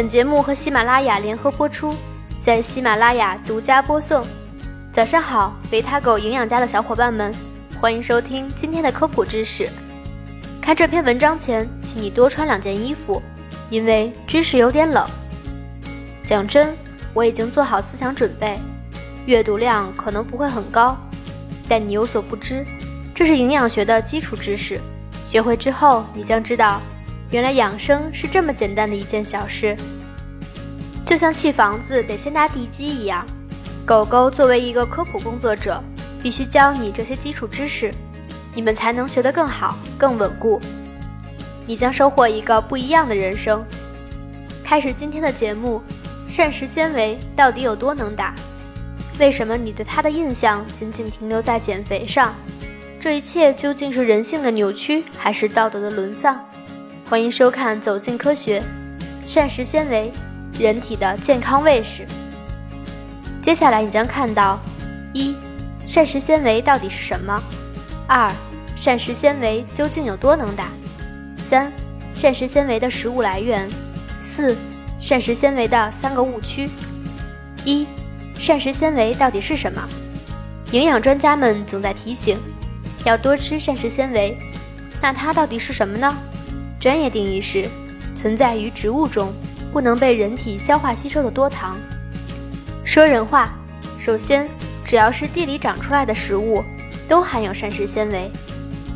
本节目和喜马拉雅联合播出，在喜马拉雅独家播送。早上好，维他狗营养家的小伙伴们，欢迎收听今天的科普知识。看这篇文章前，请你多穿两件衣服，因为知识有点冷。讲真，我已经做好思想准备，阅读量可能不会很高，但你有所不知，这是营养学的基础知识。学会之后，你将知道。原来养生是这么简单的一件小事，就像砌房子得先搭地基一样。狗狗作为一个科普工作者，必须教你这些基础知识，你们才能学得更好、更稳固。你将收获一个不一样的人生。开始今天的节目，膳食纤维到底有多能打？为什么你对它的印象仅仅停留在减肥上？这一切究竟是人性的扭曲，还是道德的沦丧？欢迎收看《走进科学》，膳食纤维，人体的健康卫士。接下来你将看到：一、膳食纤维到底是什么？二、膳食纤维究竟有多能打？三、膳食纤维的食物来源。四、膳食纤维的三个误区。一、膳食纤维到底是什么？营养专家们总在提醒，要多吃膳食纤维。那它到底是什么呢？专业定义是存在于植物中，不能被人体消化吸收的多糖。说人话，首先，只要是地里长出来的食物，都含有膳食纤维，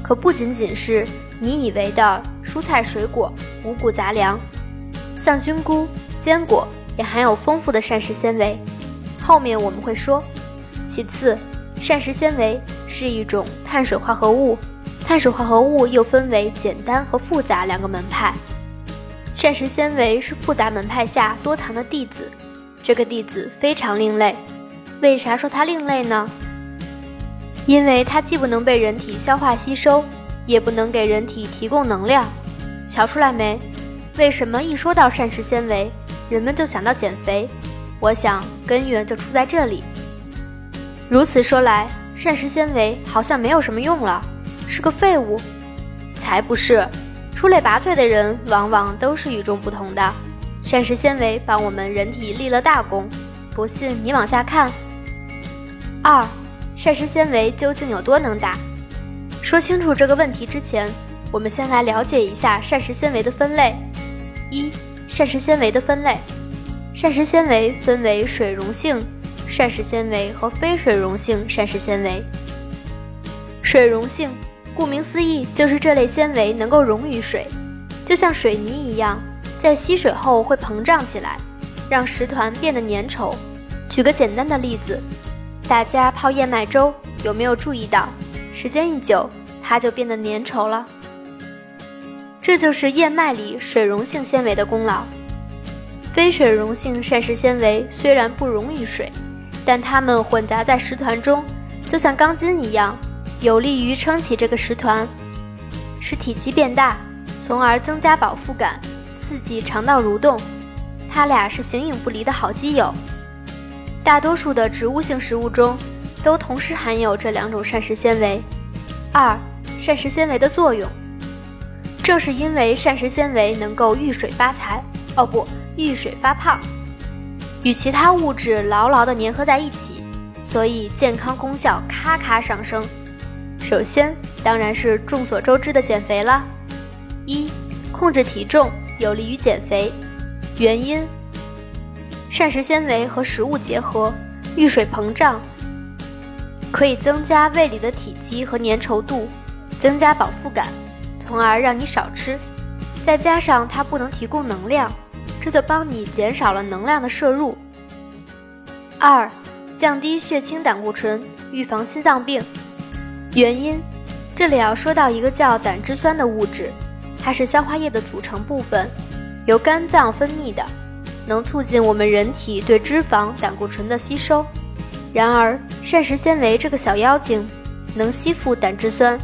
可不仅仅是你以为的蔬菜水果、五谷杂粮，像菌菇、坚果也含有丰富的膳食纤维。后面我们会说。其次，膳食纤维是一种碳水化合物。碳水化合物又分为简单和复杂两个门派，膳食纤维是复杂门派下多糖的弟子，这个弟子非常另类。为啥说它另类呢？因为它既不能被人体消化吸收，也不能给人体提供能量。瞧出来没？为什么一说到膳食纤维，人们就想到减肥？我想根源就出在这里。如此说来，膳食纤维好像没有什么用了。是个废物，才不是！出类拔萃的人往往都是与众不同的。膳食纤维帮我们人体立了大功，不信你往下看。二，膳食纤维究竟有多能打？说清楚这个问题之前，我们先来了解一下膳食纤维的分类。一，膳食纤维的分类。膳食纤维分为水溶性膳食纤维和非水溶性膳食纤维。水溶性。顾名思义，就是这类纤维能够溶于水，就像水泥一样，在吸水后会膨胀起来，让食团变得粘稠。举个简单的例子，大家泡燕麦粥，有没有注意到，时间一久，它就变得粘稠了？这就是燕麦里水溶性纤维的功劳。非水溶性膳食纤维虽然不溶于水，但它们混杂在食团中，就像钢筋一样。有利于撑起这个食团，使体积变大，从而增加饱腹感，刺激肠道蠕动。它俩是形影不离的好基友。大多数的植物性食物中都同时含有这两种膳食纤维。二、膳食纤维的作用，正是因为膳食纤维能够遇水发财，哦不，遇水发胖，与其他物质牢牢地粘合在一起，所以健康功效咔咔上升。首先，当然是众所周知的减肥啦。一、控制体重有利于减肥。原因：膳食纤维和食物结合，遇水膨胀，可以增加胃里的体积和粘稠度，增加饱腹感，从而让你少吃。再加上它不能提供能量，这就帮你减少了能量的摄入。二、降低血清胆固醇，预防心脏病。原因，这里要说到一个叫胆汁酸的物质，它是消化液的组成部分，由肝脏分泌的，能促进我们人体对脂肪、胆固醇的吸收。然而，膳食纤维这个小妖精能吸附胆汁酸，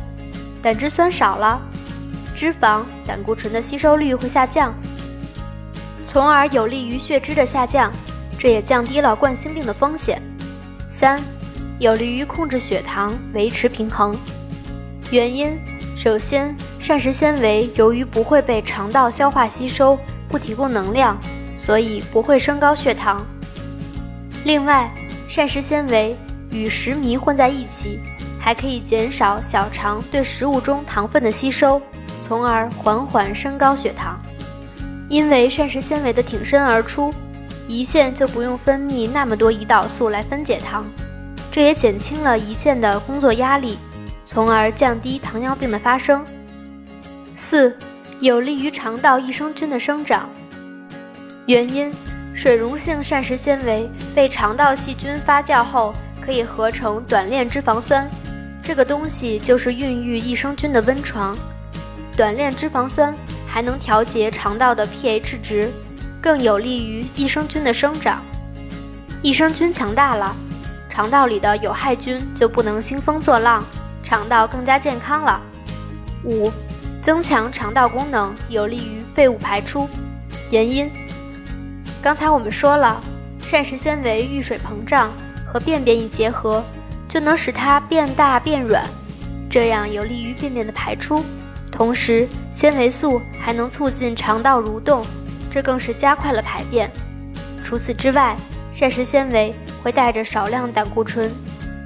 胆汁酸少了，脂肪、胆固醇的吸收率会下降，从而有利于血脂的下降，这也降低了冠心病的风险。三。有利于控制血糖，维持平衡。原因：首先，膳食纤维由于不会被肠道消化吸收，不提供能量，所以不会升高血糖。另外，膳食纤维与食糜混在一起，还可以减少小肠对食物中糖分的吸收，从而缓缓升高血糖。因为膳食纤维的挺身而出，胰腺就不用分泌那么多胰岛素来分解糖，这也减轻了胰腺的工作压力，从而降低糖尿病的发生。四，有利于肠道益生菌的生长。原因：水溶性膳食纤维被肠道细菌发酵后，可以合成短链脂肪酸，这个东西就是孕育益生菌的温床。短链脂肪酸。还能调节肠道的 pH 值，更有利于益生菌的生长。益生菌强大了，肠道里的有害菌就不能兴风作浪，肠道更加健康了。五、增强肠道功能，有利于废物排出。原因：刚才我们说了，膳食纤维遇水膨胀，和便便一结合，就能使它变大变软，这样有利于便便的排出。同时，纤维素还能促进肠道蠕动，这更是加快了排便。除此之外，膳食纤维会带着少量胆固醇、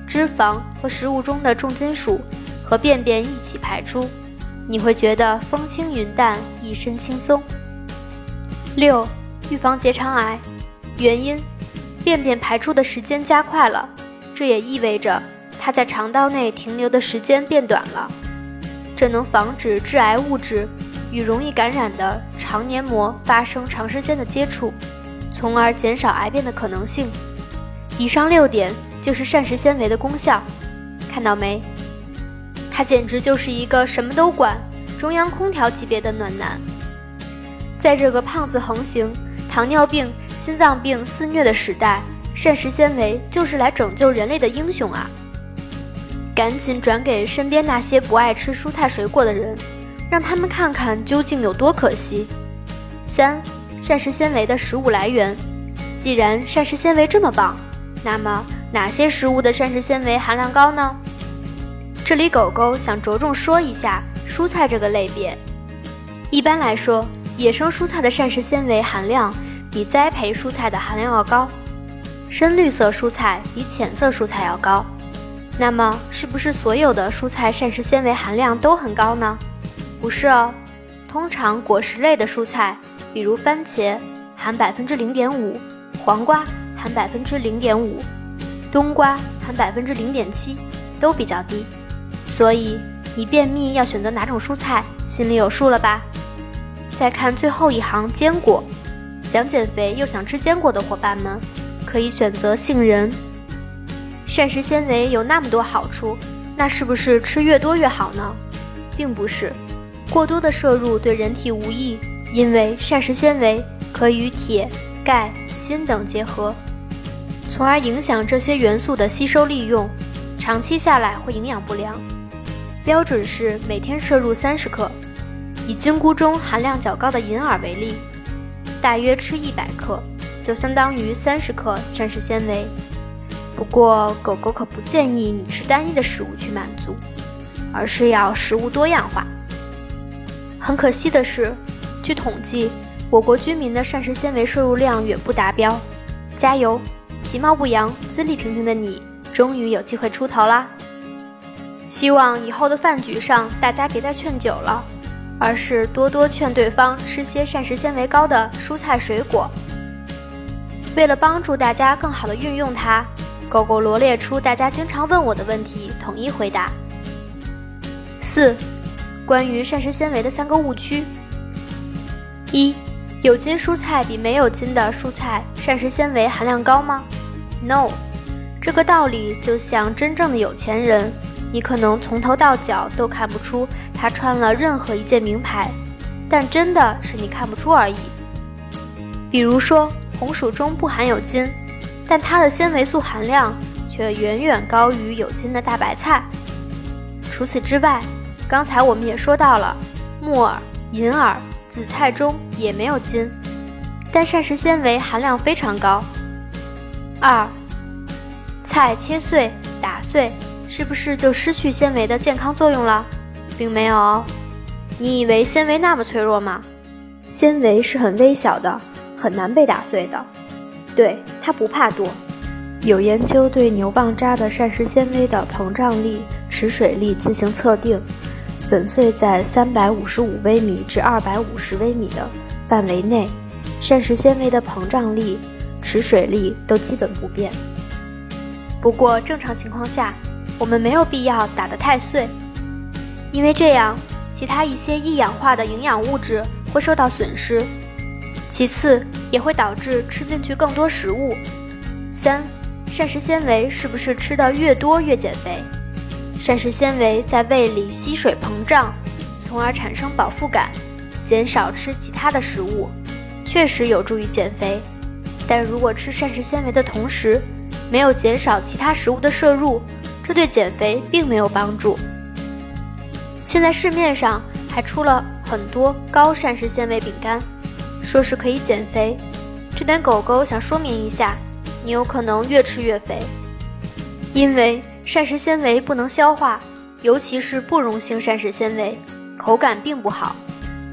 脂肪和食物中的重金属和便便一起排出，你会觉得风轻云淡，一身轻松。六、预防结肠癌，原因：便便排出的时间加快了，这也意味着它在肠道内停留的时间变短了。这能防止致癌物质与容易感染的肠黏膜发生长时间的接触，从而减少癌变的可能性。以上六点就是膳食纤维的功效，看到没？它简直就是一个什么都管、中央空调级别的暖男。在这个胖子横行、糖尿病、心脏病肆虐的时代，膳食纤维就是来拯救人类的英雄啊！赶紧转给身边那些不爱吃蔬菜水果的人，让他们看看究竟有多可惜。三、膳食纤维的食物来源。既然膳食纤维这么棒，那么哪些食物的膳食纤维含量高呢？这里狗狗想着重说一下蔬菜这个类别。一般来说，野生蔬菜的膳食纤维含量比栽培蔬菜的含量要高，深绿色蔬菜比浅色蔬菜要高。那么，是不是所有的蔬菜膳食纤维含量都很高呢？不是哦，通常果实类的蔬菜，比如番茄，含百分之零点五；黄瓜含百分之零点五；冬瓜含百分之零点七，都比较低。所以，你便秘要选择哪种蔬菜，心里有数了吧？再看最后一行坚果，想减肥又想吃坚果的伙伴们，可以选择杏仁。膳食纤维有那么多好处，那是不是吃越多越好呢？并不是，过多的摄入对人体无益，因为膳食纤维可与铁、钙、锌等结合，从而影响这些元素的吸收利用，长期下来会营养不良。标准是每天摄入三十克。以菌菇中含量较高的银耳为例，大约吃一百克，就相当于三十克膳食纤维。不过，狗狗可不建议你吃单一的食物去满足，而是要食物多样化。很可惜的是，据统计，我国居民的膳食纤维摄入量远不达标。加油，其貌不扬、资历平平的你，终于有机会出头啦！希望以后的饭局上，大家别再劝酒了，而是多多劝对方吃些膳食纤维高的蔬菜水果。为了帮助大家更好的运用它。狗狗罗列出大家经常问我的问题，统一回答。四、关于膳食纤维的三个误区：一、有筋蔬菜比没有筋的蔬菜膳食纤维含量高吗？No，这个道理就像真正的有钱人，你可能从头到脚都看不出他穿了任何一件名牌，但真的是你看不出而已。比如说，红薯中不含有金。但它的纤维素含量却远远高于有筋的大白菜。除此之外，刚才我们也说到了，木耳、银耳、紫菜中也没有筋，但膳食纤维含量非常高。二，菜切碎、打碎，是不是就失去纤维的健康作用了？并没有。你以为纤维那么脆弱吗？纤维是很微小的。很难被打碎的。对，它不怕多。有研究对牛蒡渣的膳食纤维的膨胀力、持水力进行测定，粉碎在三百五十五微米至二百五十微米的范围内，膳食纤维的膨胀力、持水力都基本不变。不过正常情况下，我们没有必要打得太碎，因为这样其他一些易氧化的营养物质会受到损失。其次，也会导致吃进去更多食物。三，膳食纤维是不是吃的越多越减肥？膳食纤维在胃里吸水膨胀，从而产生饱腹感，减少吃其他的食物，确实有助于减肥。但如果吃膳食纤维的同时，没有减少其他食物的摄入，这对减肥并没有帮助。现在市面上还出了很多高膳食纤维饼干。说是可以减肥，这点狗狗想说明一下，你有可能越吃越肥，因为膳食纤维不能消化，尤其是不溶性膳食纤维，口感并不好。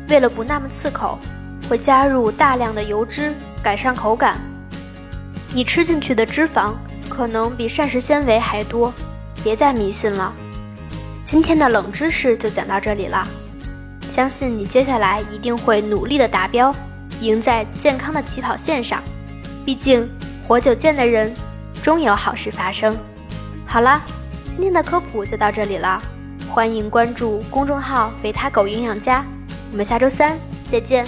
为了不那么刺口，会加入大量的油脂改善口感。你吃进去的脂肪可能比膳食纤维还多，别再迷信了。今天的冷知识就讲到这里了，相信你接下来一定会努力的达标。赢在健康的起跑线上，毕竟活久见的人，终有好事发生。好了，今天的科普就到这里了，欢迎关注公众号“维他狗营养家”，我们下周三再见。